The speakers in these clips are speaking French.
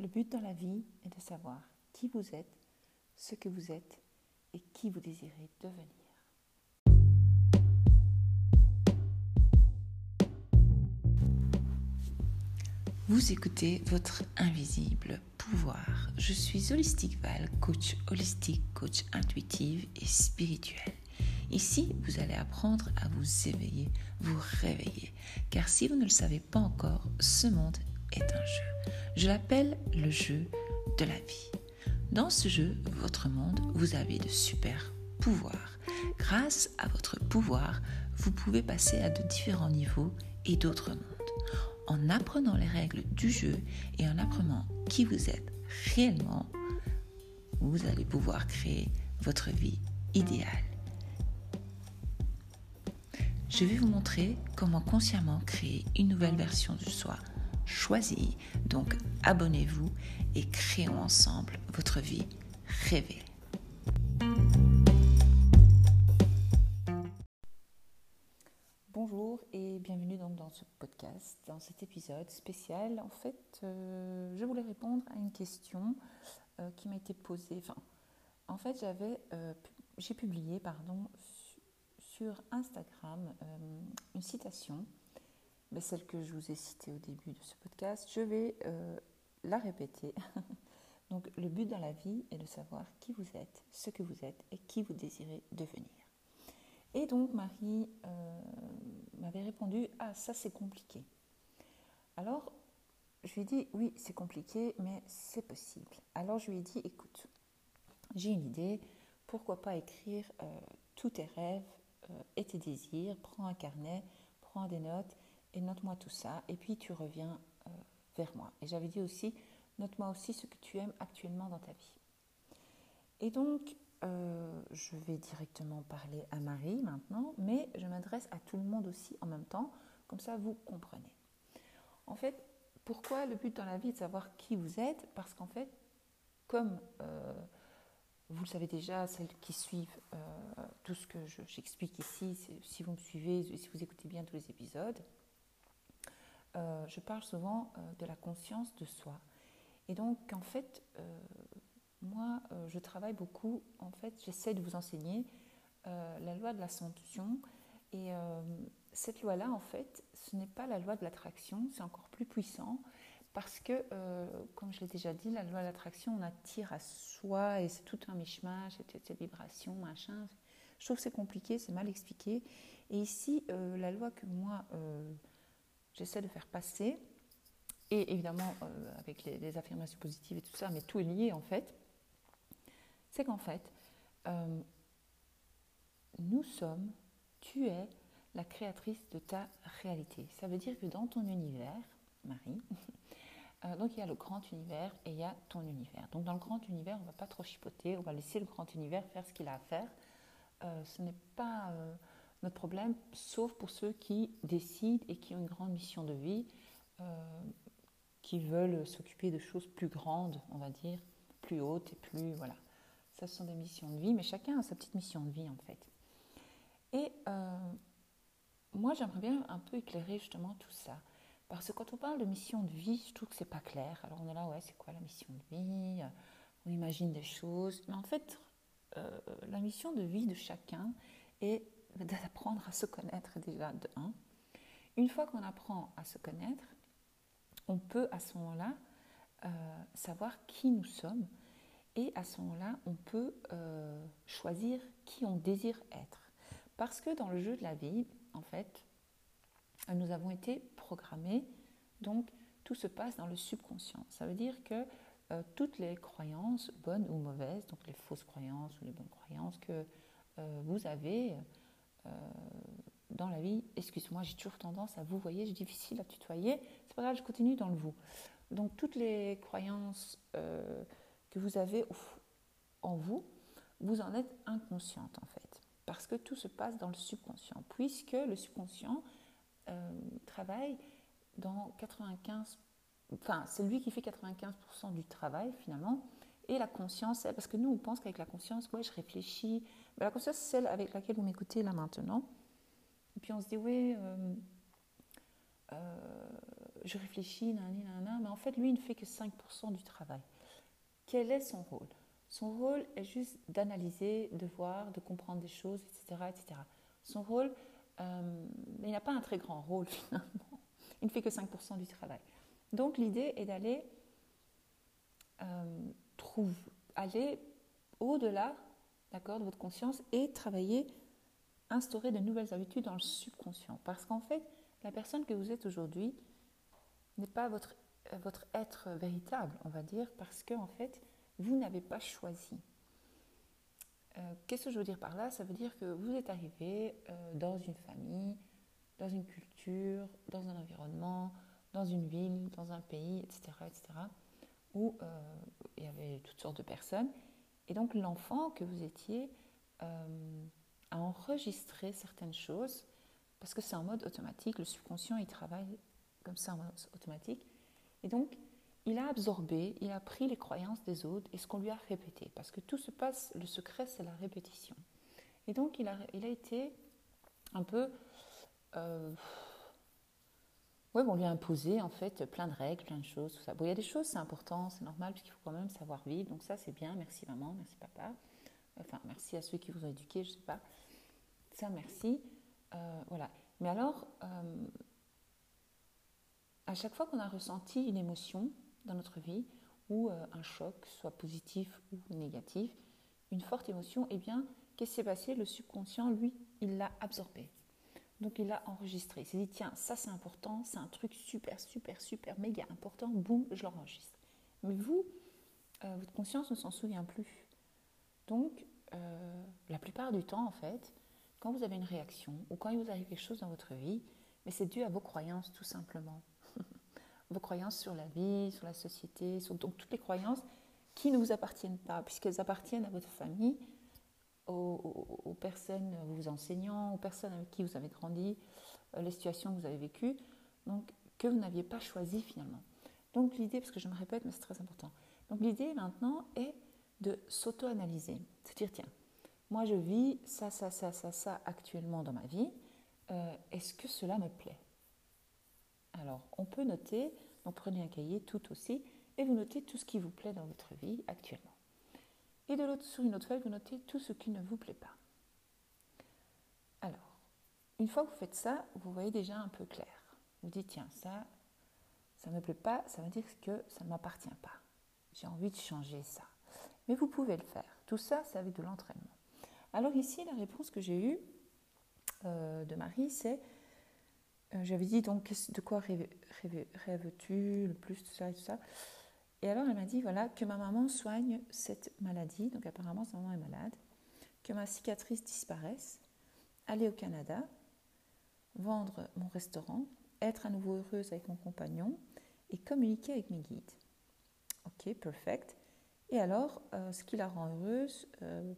Le but dans la vie est de savoir qui vous êtes, ce que vous êtes et qui vous désirez devenir. Vous écoutez votre invisible pouvoir. Je suis Holistic Val, coach holistique, coach intuitive et spirituel. Ici, vous allez apprendre à vous éveiller, vous réveiller. Car si vous ne le savez pas encore, ce monde est un jeu. Je l'appelle le jeu de la vie. Dans ce jeu, votre monde, vous avez de super pouvoirs. Grâce à votre pouvoir, vous pouvez passer à de différents niveaux et d'autres mondes. En apprenant les règles du jeu et en apprenant qui vous êtes réellement, vous allez pouvoir créer votre vie idéale. Je vais vous montrer comment consciemment créer une nouvelle version de soi choisie. Donc abonnez-vous et créons ensemble votre vie rêvée. Bonjour et bienvenue donc dans ce podcast, dans cet épisode spécial. En fait, euh, je voulais répondre à une question euh, qui m'a été posée. En fait, j'avais, euh, j'ai publié, pardon, sur Instagram une citation mais celle que je vous ai citée au début de ce podcast, je vais euh, la répéter. Donc le but dans la vie est de savoir qui vous êtes, ce que vous êtes et qui vous désirez devenir. Et donc Marie euh, m'avait répondu, ah ça c'est compliqué. Alors je lui ai dit, oui c'est compliqué, mais c'est possible. Alors je lui ai dit, écoute, j'ai une idée, pourquoi pas écrire euh, tous tes rêves et tes désirs, prends un carnet, prends des notes et note-moi tout ça, et puis tu reviens euh, vers moi. Et j'avais dit aussi, note-moi aussi ce que tu aimes actuellement dans ta vie. Et donc, euh, je vais directement parler à Marie maintenant, mais je m'adresse à tout le monde aussi en même temps, comme ça vous comprenez. En fait, pourquoi le but dans la vie est de savoir qui vous êtes? Parce qu'en fait, comme euh, vous le savez déjà, celles qui suivent tout ce que j'explique ici, si vous me suivez, si vous écoutez bien tous les épisodes, euh, je parle souvent euh, de la conscience de soi. Et donc, en fait, euh, moi, je travaille beaucoup, en fait, j'essaie de vous enseigner la loi de l'ascension. Et cette loi-là, en fait, ce n'est pas la loi de l'attraction, c'est encore plus puissant. Parce que, comme je l'ai déjà dit, la loi de l'attraction, on attire à soi et c'est tout un mishmash, c'est cette vibration, machin. Je trouve que c'est compliqué, c'est mal expliqué. Et ici, la loi que moi, j'essaie de faire passer, et évidemment euh, avec les, affirmations positives et tout ça, mais tout est lié en fait, c'est qu'en fait, euh, nous sommes, tu es la créatrice de ta réalité. Ça veut dire que dans ton univers, Marie, euh, donc il y a le grand univers et il y a ton univers. Donc dans le grand univers, on ne va pas trop chipoter, on va laisser le grand univers faire ce qu'il a à faire. ce n'est pas notre problème, sauf pour ceux qui décident et qui ont une grande mission de vie, euh, qui veulent s'occuper de choses plus grandes, on va dire, plus hautes et plus. Voilà. Ça, ce sont des missions de vie, mais chacun a sa petite mission de vie, en fait. Et euh, moi, j'aimerais bien un peu éclairer justement tout ça. Parce que quand on parle de mission de vie, je trouve que c'est pas clair. Alors on est là, ouais, c'est quoi la mission de vie? On imagine des choses. Mais en fait, euh, la mission de vie de chacun est d'apprendre à se connaître déjà de un. Une fois qu'on apprend à se connaître, on peut à ce moment-là euh, savoir qui nous sommes et à ce moment-là, on peut euh, choisir qui on désire être. Parce que dans le jeu de la vie, en fait, nous avons été programmés, donc tout se passe dans le subconscient. Ça veut dire que euh, toutes les croyances, bonnes ou mauvaises, donc les fausses croyances ou les bonnes croyances que vous avez, euh, dans la vie, excuse-moi, j'ai toujours tendance à vous voyez, j'ai difficile à tutoyer, c'est pas grave, je continue dans le vous. Donc toutes les croyances euh, que vous avez en vous, vous en êtes inconsciente en fait, parce que tout se passe dans le subconscient, puisque le subconscient euh, travaille dans 95, enfin c'est lui qui fait 95% du travail finalement, et la conscience, parce que nous on pense qu'avec la conscience, ouais je réfléchis, la conscience, c'est celle avec laquelle vous m'écoutez là maintenant. Et puis on se dit, oui, euh, euh, je réfléchis, nanana, mais en fait, lui, il ne fait que 5% du travail. Quel est son rôle? Son rôle est juste d'analyser, de voir, de comprendre des choses, etc. etc. Son rôle, euh, il n'a pas un très grand rôle finalement. Il ne fait que 5% du travail. Donc l'idée est d'aller euh, aller au-delà d'accord, de votre conscience et travailler, instaurer de nouvelles habitudes dans le subconscient. Parce qu'en fait, la personne que vous êtes aujourd'hui n'est pas votre, euh, votre être véritable, on va dire, parce que en fait, vous n'avez pas choisi. Euh, qu'est-ce que je veux dire par là? Ça veut dire que vous êtes arrivé euh, dans une famille, dans une culture, dans un environnement, dans une ville, dans un pays, etc., etc., où il y avait toutes sortes de personnes. Et donc l'enfant que vous étiez a enregistré certaines choses parce que c'est en mode automatique, le subconscient il travaille comme ça en mode automatique. Et donc, il a absorbé, il a pris les croyances des autres et ce qu'on lui a répété. Parce que tout se passe, le secret c'est la répétition. Et donc, il a, il a été un peu. Euh, ouais, on lui a imposé en fait plein de règles, plein de choses, tout ça. Bon, il y a des choses, c'est important, c'est normal, puisqu'il faut quand même savoir vivre. Donc, ça, c'est bien. Merci maman, merci papa. Enfin, merci à ceux qui vous ont éduqué, je sais pas. Ça, merci. Euh, voilà. Mais alors, euh, à chaque fois qu'on a ressenti une émotion dans notre vie, ou euh, un choc, soit positif ou négatif, une forte émotion, eh bien, qu'est-ce qui s'est passé? Le subconscient, lui, il l'a absorbé. Donc il l'a enregistré. Il s'est dit, tiens, ça c'est important, c'est un truc super, super, super, méga important, boum, je l'enregistre. Mais vous, votre conscience ne s'en souvient plus. Donc, la plupart du temps, en fait, quand vous avez une réaction ou quand il vous arrive quelque chose dans votre vie, mais c'est dû à vos croyances tout simplement. vos croyances sur la vie, sur la société, sur donc toutes les croyances qui ne vous appartiennent pas, puisqu'elles appartiennent à votre famille, aux, personnes, vous enseignants, aux personnes avec qui vous avez grandi, euh, les situations que vous avez vécues, donc que vous n'aviez pas choisi finalement. Donc l'idée, parce que je me répète, mais c'est très important, donc l'idée maintenant est de s'auto-analyser, de dire tiens, moi je vis ça, ça, ça, ça, ça actuellement dans ma vie, euh, est-ce que cela me plaît? Alors, on peut noter, donc prenez un cahier tout aussi, et vous notez tout ce qui vous plaît dans votre vie actuellement. Et de l'autre, sur une autre feuille, vous notez tout ce qui ne vous plaît pas. Alors, une fois que vous faites ça, vous voyez déjà un peu clair. Vous dites, tiens, ça, ça ne me plaît pas, ça veut dire que ça ne m'appartient pas. J'ai envie de changer ça. Mais vous pouvez le faire. Tout ça, c'est avec de l'entraînement. Alors ici, la réponse que j'ai eue euh, de Marie, c'est euh, j'avais dit donc de quoi rêves-tu le plus, tout ça et tout ça? Et alors elle m'a dit voilà que ma maman soigne cette maladie, donc apparemment sa maman est malade, que ma cicatrice disparaisse, aller au Canada, vendre mon restaurant, être à nouveau heureuse avec mon compagnon et communiquer avec mes guides. Ok, perfect. Et alors, euh, ce qui la rend heureuse,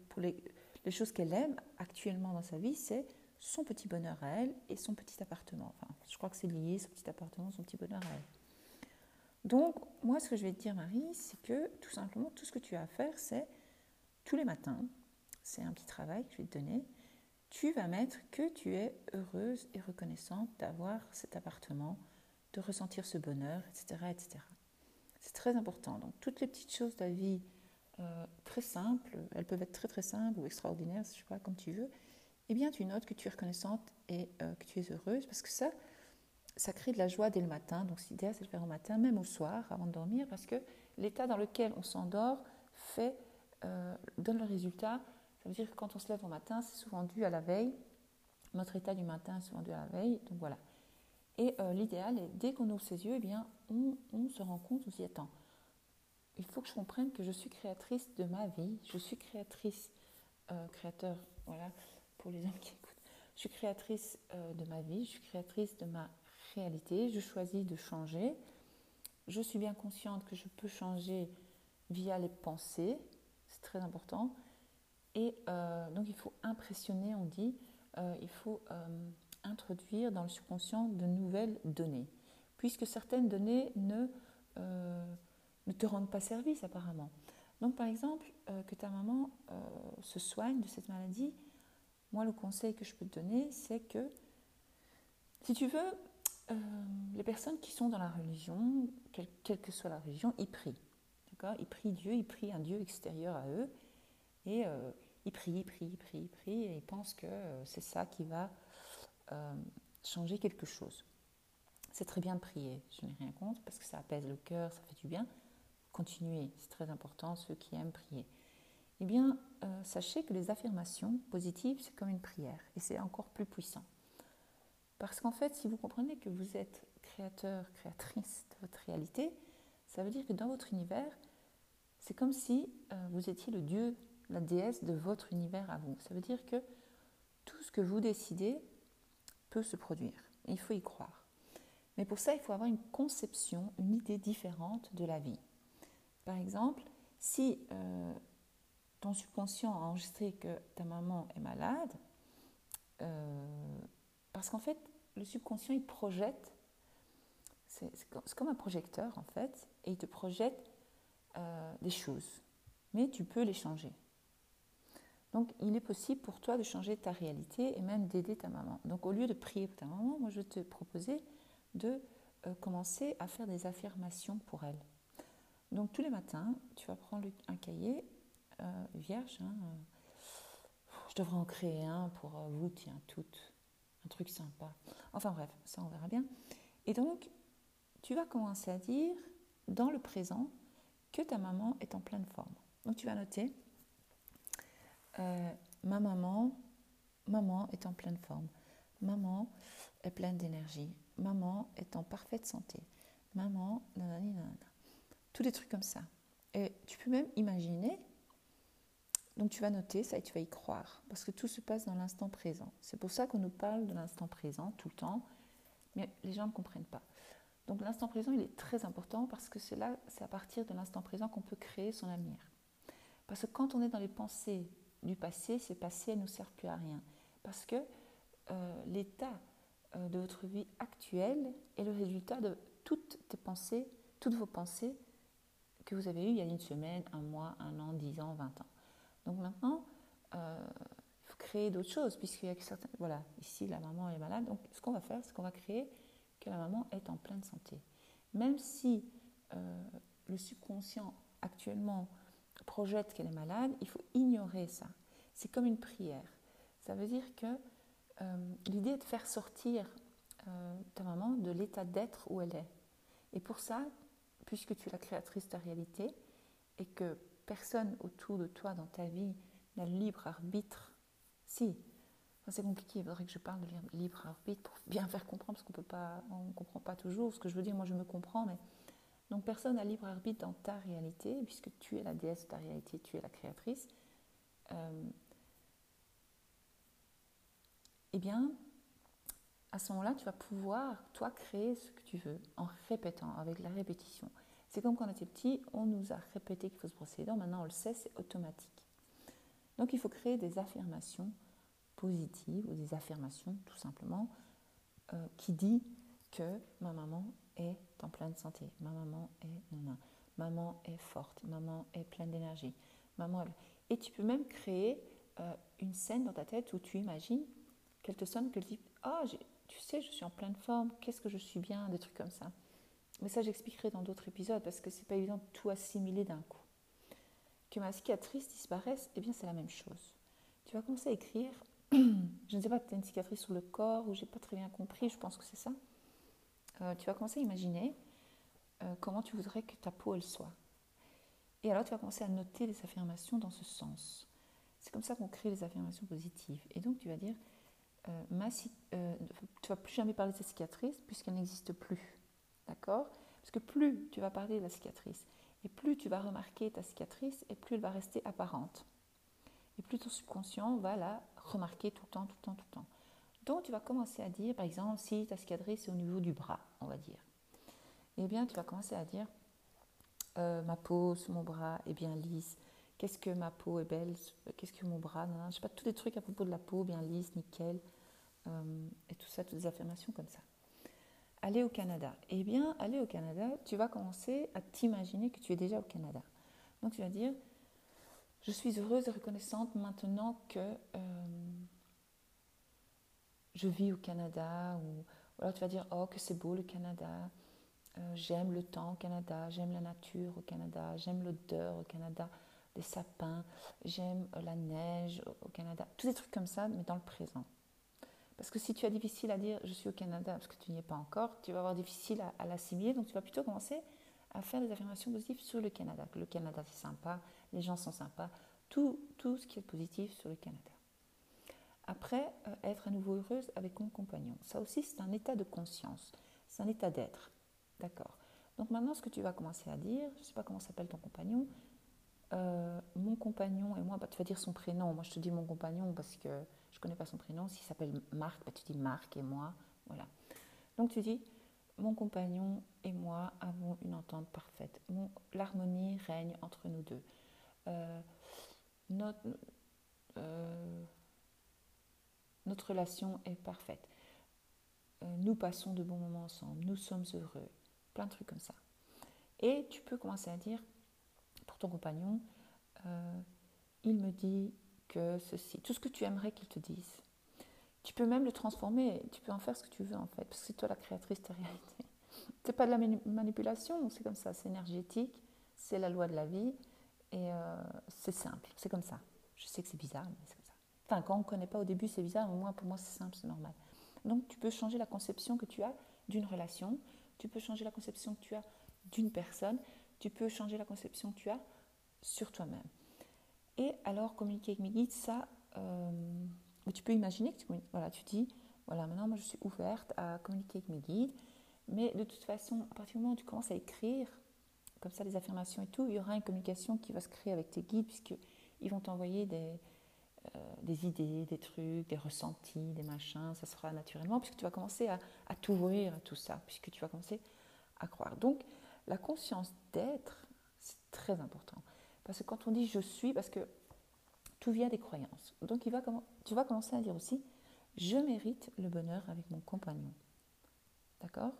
pour les, les choses qu'elle aime actuellement dans sa vie, c'est son petit bonheur à elle et son petit appartement. Enfin, je crois que c'est lié, son petit appartement, son petit bonheur à elle. Donc, moi, ce que je vais te dire, Marie, c'est que tout simplement, tout ce que tu as à faire, c'est tous les matins, c'est un petit travail que je vais te donner, tu vas mettre que tu es heureuse et reconnaissante d'avoir cet appartement, de ressentir ce bonheur, etc. etc. C'est très important. Donc, toutes les petites choses de la vie euh, très simples, elles peuvent être très très simples ou extraordinaires, je sais pas, comme tu veux, eh bien tu notes que tu es reconnaissante et euh, que tu es heureuse parce que ça, ça crée de la joie dès le matin. Donc l'idée, c'est de le faire au matin, même au soir, avant de dormir, parce que l'état dans lequel on s'endort fait, euh, donne le résultat. Ça veut dire que quand on se lève au matin, c'est souvent dû à la veille. Notre état du matin est souvent dû à la veille. Donc voilà. Et l'idéal est, dès qu'on ouvre ses yeux, eh bien, on, on se rend compte, on s'y attend il faut que je comprenne que je suis créatrice de ma vie, je suis créatrice, euh, créateur, voilà, pour les hommes qui écoutent, je suis créatrice euh, de ma vie, je suis créatrice de ma je choisis de changer, je suis bien consciente que je peux changer via les pensées, c'est très important, et euh, donc il faut impressionner, on dit, il faut introduire dans le subconscient de nouvelles données, puisque certaines données ne ne te rendent pas service apparemment. Donc par exemple, euh, que ta maman euh, se soigne de cette maladie, moi le conseil que je peux te donner, c'est que si tu veux, euh, les personnes qui sont dans la religion, quelle, que soit la religion, ils prient. D'accord? Ils prient Dieu, ils prient un Dieu extérieur à eux. Et euh, ils prient, ils prient, ils prient, ils prient. Et ils pensent que euh, c'est ça qui va changer quelque chose. C'est très bien de prier, je n'ai rien contre, parce que ça apaise le cœur, ça fait du bien. Continuez, c'est très important, ceux qui aiment prier. Eh bien, sachez que les affirmations positives, c'est comme une prière, et c'est encore plus puissant. Parce qu'en fait, si vous comprenez que vous êtes créateur, créatrice de votre réalité, ça veut dire que dans votre univers, c'est comme si euh, vous étiez le dieu, la déesse de votre univers à vous. Ça veut dire que tout ce que vous décidez peut se produire. Il faut y croire. Mais pour ça, il faut avoir une conception, une idée différente de la vie. Par exemple, si euh, ton subconscient a enregistré que ta maman est malade, euh, parce qu'en fait, le subconscient, il projette, c'est comme un projecteur en fait, et il te projette euh, des choses. Mais tu peux les changer. Donc, il est possible pour toi de changer ta réalité et même d'aider ta maman. Donc, au lieu de prier pour ta maman, moi, je te proposer de euh, commencer à faire des affirmations pour elle. Donc, tous les matins, tu vas prendre un cahier euh, vierge. Hein, je devrais en créer un pour vous, tiens, toutes un truc sympa. Enfin bref, ça on verra bien. Et donc, tu vas commencer à dire dans le présent que ta maman est en pleine forme. Donc tu vas noter, euh, ma maman, maman est en pleine forme. Maman est pleine d'énergie. Maman est en parfaite santé. Maman, nanana, Tous des trucs comme ça. Et tu peux même imaginer donc tu vas noter ça et tu vas y croire, parce que tout se passe dans l'instant présent. C'est pour ça qu'on nous parle de l'instant présent tout le temps, mais les gens ne comprennent pas. Donc l'instant présent, il est très important parce que c'est c'est à partir de l'instant présent qu'on peut créer son avenir. Parce que quand on est dans les pensées du passé, ces passés ne nous servent plus à rien. Parce que euh, l'état euh, de votre vie actuelle est le résultat de toutes tes pensées, toutes vos pensées que vous avez eues il y a une semaine, un mois, un an, dix ans, vingt ans. Donc maintenant, euh, il faut créer d'autres choses, puisqu'il y a certaines... Voilà, ici, la maman est malade. Donc ce qu'on va faire, c'est qu'on va créer que la maman est en pleine santé. Même si euh, le subconscient actuellement projette qu'elle est malade, il faut ignorer ça. C'est comme une prière. Ça veut dire que euh, l'idée est de faire sortir ta maman de l'état d'être où elle est. Et pour ça, puisque tu es la créatrice de ta réalité et que personne autour de toi dans ta vie n'a le libre arbitre. Si, c'est compliqué, il faudrait que je parle de libre arbitre pour bien faire comprendre, parce qu'on ne comprend pas toujours ce que je veux dire, moi je me comprends, mais donc personne n'a libre arbitre dans ta réalité, puisque tu es la déesse de ta réalité, tu es la créatrice. Euh, eh bien, à ce moment-là, tu vas pouvoir, toi, créer ce que tu veux en répétant, avec la répétition. C'est comme quand on était petit, on nous a répété qu'il faut se brosser les dents, maintenant on le sait, c'est automatique. Donc il faut créer des affirmations positives ou des affirmations tout simplement euh, qui dit que ma maman est en pleine santé, ma maman est non, maman est forte, maman est pleine d'énergie, maman Et tu peux même créer euh, une scène dans ta tête où tu imagines qu'elle te sonne, qu'elle dit « Ah, tu sais, je suis en pleine forme, qu'est-ce que je suis bien », des trucs comme ça. Mais ça, j'expliquerai dans d'autres épisodes parce que c'est pas évident de tout assimiler d'un coup. Que ma cicatrice disparaisse, eh bien, c'est la même chose. Tu vas commencer à écrire. je ne sais pas, tu as une cicatrice sur le corps ou j'ai pas très bien compris, je pense que c'est ça. Euh, tu vas commencer à imaginer euh, comment tu voudrais que ta peau elle soit. Et alors, tu vas commencer à noter les affirmations dans ce sens. C'est comme ça qu'on crée les affirmations positives. Et donc, tu vas dire, euh, ma, euh, tu vas plus jamais parler de cette cicatrice puisqu'elle n'existe plus. D'accord? Parce que plus tu vas parler de la cicatrice, et plus tu vas remarquer ta cicatrice, et plus elle va rester apparente. Et plus ton subconscient va la remarquer tout le temps, tout le temps, tout le temps. Donc tu vas commencer à dire, par exemple, si ta cicatrice est au niveau du bras, on va dire, eh bien tu vas commencer à dire, euh, ma peau sur mon bras est bien lisse, qu'est-ce que ma peau est belle, qu'est-ce que mon bras, non, je sais pas, tous les trucs à propos de la peau, bien lisse, nickel, euh, et tout ça, toutes des affirmations comme ça aller au Canada. Eh bien, aller au Canada, tu vas commencer à t'imaginer que tu es déjà au Canada. Donc, tu vas dire, je suis heureuse et reconnaissante maintenant que euh, je vis au Canada ou alors tu vas dire, oh, que c'est beau le Canada, euh, j'aime le temps au Canada, j'aime la nature au Canada, j'aime l'odeur au Canada, des sapins, j'aime euh, la neige au Canada. Tous des trucs comme ça, mais dans le présent. Parce que si tu as difficile à dire je suis au Canada parce que tu n'y es pas encore, tu vas avoir difficile à, à l'assimiler. Donc tu vas plutôt commencer à faire des affirmations positives sur le Canada. Que le Canada c'est sympa, les gens sont sympas, tout, tout ce qui est positif sur le Canada. Après, euh, être à nouveau heureuse avec mon compagnon. Ça aussi, c'est un état de conscience, c'est un état d'être. D'accord Donc maintenant, ce que tu vas commencer à dire, je ne sais pas comment s'appelle ton compagnon, euh, mon compagnon et moi, bah, tu vas dire son prénom. Moi, je te dis mon compagnon parce que je ne connais pas son prénom. S'il s'appelle Marc, bah, tu dis Marc et moi. Voilà. Donc tu dis, mon compagnon et moi avons une entente parfaite. L'harmonie règne entre nous deux. Euh, notre, euh, notre relation est parfaite. nous passons de bons moments ensemble. Nous sommes heureux. Plein de trucs comme ça. Et tu peux commencer à dire, ton compagnon, euh, il me dit ceci, tout ce que tu aimerais qu'il te dise. Tu peux même le transformer, tu peux en faire ce que tu veux en fait, parce que c'est toi la créatrice de ta réalité. C'est pas de la manipulation, c'est comme ça, c'est énergétique, c'est la loi de la vie et euh, c'est simple, c'est comme ça. Je sais que c'est bizarre, mais c'est comme ça. Enfin, quand on ne connaît pas au début, c'est bizarre, mais moi, pour moi, c'est simple, c'est normal. Donc, tu peux changer la conception que tu as d'une relation, tu peux changer la conception que tu as d'une personne, tu peux changer la conception que tu as sur toi-même. Et alors, communiquer avec mes guides, ça, euh, tu peux imaginer que tu, voilà, tu dis, voilà, maintenant, moi, je suis ouverte à communiquer avec mes guides, mais de toute façon, à partir du moment où tu commences à écrire, comme ça, les affirmations et tout, il y aura une communication qui va se créer avec tes guides, puisqu'ils vont t'envoyer des, euh, des idées, des trucs, des ressentis, des machins, ça sera naturellement, puisque tu vas commencer à t'ouvrir à tout ça, puisque tu vas commencer à croire. Donc, la conscience d'être, c'est très important. Parce que quand on dit je suis, parce que tout vient des croyances. Donc il va, tu vas commencer à dire aussi je mérite le bonheur avec mon compagnon. D'accord?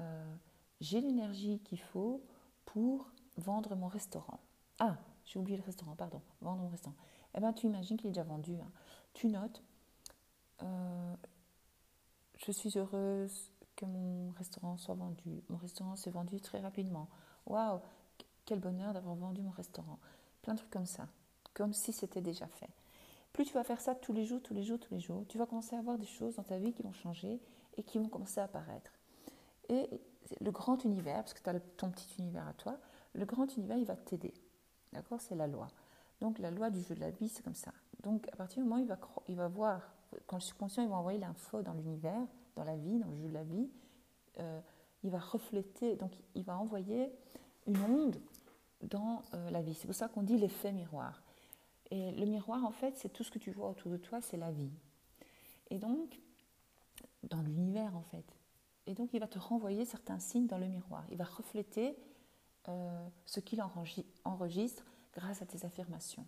Euh, J'ai l'énergie qu'il faut pour vendre mon restaurant. Ah, j'ai oublié le restaurant, pardon. Vendre mon restaurant. Eh bien, tu imagines qu'il est déjà vendu. Hein. Tu notes euh, je suis heureuse que mon restaurant soit vendu. Mon restaurant s'est vendu très rapidement. Waouh quel bonheur d'avoir vendu mon restaurant. Plein de trucs comme ça, comme si c'était déjà fait. Plus tu vas faire ça tous les jours, tous les jours, tous les jours, tu vas commencer à avoir des choses dans ta vie qui vont changer et qui vont commencer à apparaître. Et le grand univers, parce que tu as ton petit univers à toi, le grand univers, il va t'aider. D'accord? C'est la loi. Donc la loi du jeu de la vie, c'est comme ça. Donc à partir du moment où il va, il va voir, quand le subconscient, il va envoyer l'info dans l'univers, dans la vie, dans le jeu de la vie, euh, il va refléter, donc il va envoyer une onde dans euh, la vie. C'est pour ça qu'on dit l'effet miroir. Et le miroir, en fait, c'est tout ce que tu vois autour de toi, c'est la vie. Et donc, dans l'univers, en fait. Et donc, il va te renvoyer certains signes dans le miroir. Il va refléter euh, ce qu'il enregistre grâce à tes affirmations.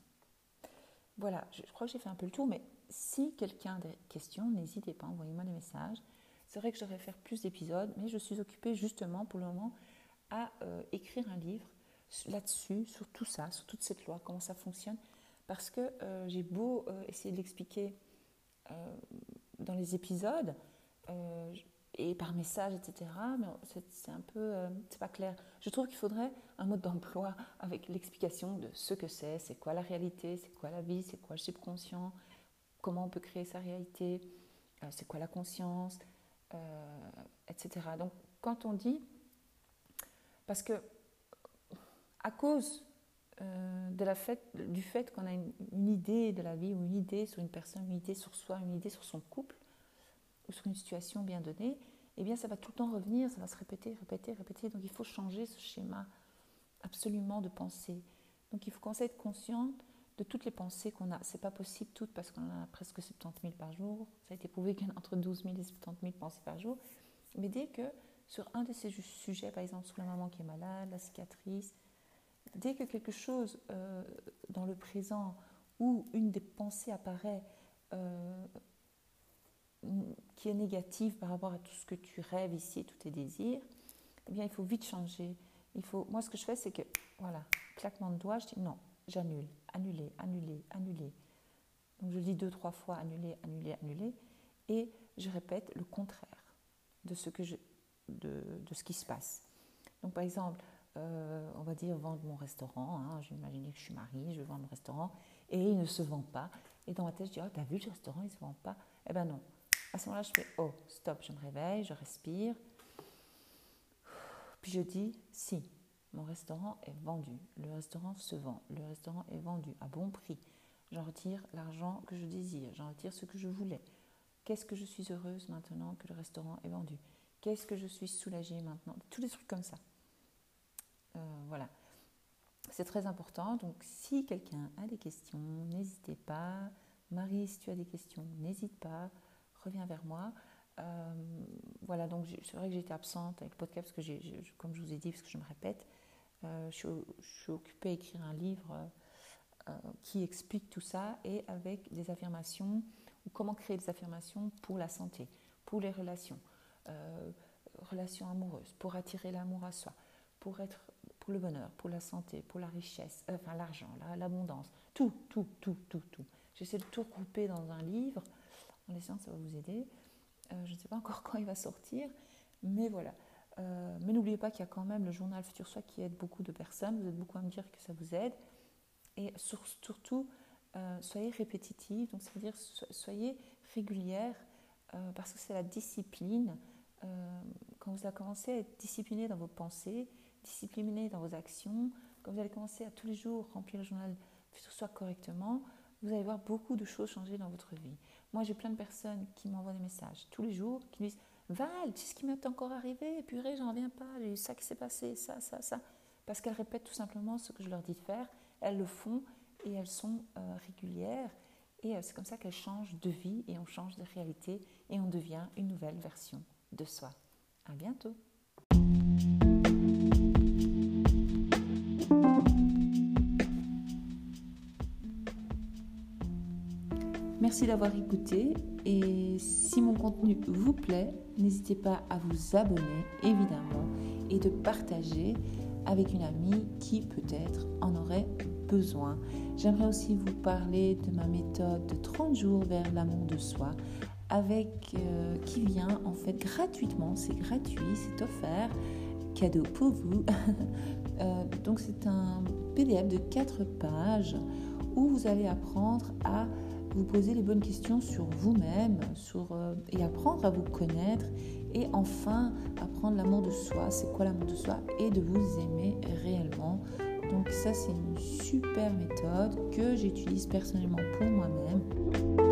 Voilà, je crois que j'ai fait un peu le tour, mais si quelqu'un a des questions, n'hésitez pas, envoyez-moi des messages. C'est vrai que je devrais faire plus d'épisodes, mais je suis occupée justement pour le moment à euh, écrire un livre là-dessus, sur tout ça, sur toute cette loi, comment ça fonctionne, parce que euh, j'ai beau euh, essayer de l'expliquer dans les épisodes et par message, etc., mais c'est un peu, c'est pas clair. Je trouve qu'il faudrait un mode d'emploi avec l'explication de ce que c'est, c'est quoi la réalité, c'est quoi la vie, c'est quoi le subconscient, comment on peut créer sa réalité, c'est quoi la conscience, etc. Donc quand on dit parce que, à cause euh, de la du fait qu'on a une, idée de la vie ou une idée sur une personne, une idée sur soi, une idée sur son couple ou sur une situation bien donnée, eh bien ça va tout le temps revenir, ça va se répéter, répéter, répéter. Donc il faut changer ce schéma absolument de pensée. Donc il faut commencer à être consciente de toutes les pensées qu'on a. C'est pas possible toutes parce qu'on en a presque 70 000 par jour. Ça a été prouvé qu'il y en a entre 12 000 et 70 000 pensées par jour. Mais dès que sur un de ces sujets, par exemple sur la maman qui est malade, la cicatrice, dès que quelque chose euh, dans le présent ou une des pensées apparaît euh, qui est négative par rapport à tout ce que tu rêves ici, tous tes désirs, eh bien il faut vite changer. Il faut, moi ce que je fais c'est que, voilà, claquement de doigts, je dis non, j'annule, annuler, annuler, annuler. Donc je dis deux, trois fois annuler, annuler, annuler, et je répète le contraire. de ce, que je, de, de ce qui se passe. Donc par exemple, euh, on va dire vendre mon restaurant, hein, imaginer que je suis mariée, je vais vendre mon restaurant, et il ne se vend pas. Et dans ma tête, je dis, oh, t'as vu le restaurant, il ne se vend pas Eh ben non. À ce moment-là, je fais, oh, stop, je me réveille, je respire. Puis je dis, si, mon restaurant est vendu, le restaurant se vend, le restaurant est vendu à bon prix. J'en retire l'argent que je désire, j'en retire ce que je voulais. Qu'est-ce que je suis heureuse maintenant que le restaurant est vendu? Qu'est-ce que je suis soulagée maintenant? Tous les trucs comme ça. Euh, voilà. C'est très important. Donc, si quelqu'un a des questions, n'hésitez pas. Marie, si tu as des questions, n'hésite pas. Reviens vers moi. Euh, voilà, donc c'est vrai que j'étais absente avec le podcast parce que, j'ai, comme je vous ai dit, parce que je me répète, euh, je, suis, occupée à écrire un livre qui explique tout ça et avec des affirmations ou comment créer des affirmations pour la santé, pour les relations, relations amoureuses, pour attirer l'amour à soi, pour être pour le bonheur, pour la santé, pour la richesse, euh, enfin l'argent, l'abondance, tout, tout, tout, tout, tout. J'essaie de tout regrouper dans un livre, en essayant ça va vous aider. Euh, je ne sais pas encore quand il va sortir, mais voilà. Euh, mais n'oubliez pas qu'il y a quand même le journal Futur Soi qui aide beaucoup de personnes. Vous êtes beaucoup à me dire que ça vous aide. Et surtout, soyez répétitive, donc c'est-à-dire soyez régulière, parce que c'est la discipline. Quand vous avez commencé à être discipliné dans vos pensées, discipliné dans vos actions, quand vous allez commencer à tous les jours remplir le journal Futur Soi correctement, vous allez voir beaucoup de choses changer dans votre vie. Moi, j'ai plein de personnes qui m'envoient des messages tous les jours, qui me disent Val, tu sais ce qui m'est encore arrivé? Purée, j'en reviens pas, j'ai eu ça qui s'est passé, ça, ça, ça. Parce qu'elles répètent tout simplement ce que je leur dis de faire, elles le font et elles sont euh, régulières. Et euh, c'est comme ça qu'elles changent de vie et on change de réalité et on devient une nouvelle version de soi. À bientôt Merci d'avoir écouté et si mon contenu vous plaît, n'hésitez pas à vous abonner évidemment et de partager avec une amie qui peut-être en aurait besoin. J'aimerais aussi vous parler de ma méthode de 30 jours vers l'amour de soi avec euh, qui vient en fait gratuitement, c'est gratuit, c'est offert, cadeau pour vous. Euh, donc c'est un PDF de 4 pages où vous allez apprendre à vous poser les bonnes questions sur vous-même sur, euh, et apprendre à vous connaître et enfin apprendre l'amour de soi, c'est quoi l'amour de soi? Et de vous aimer réellement. Donc ça c'est une super méthode que j'utilise personnellement pour moi-même.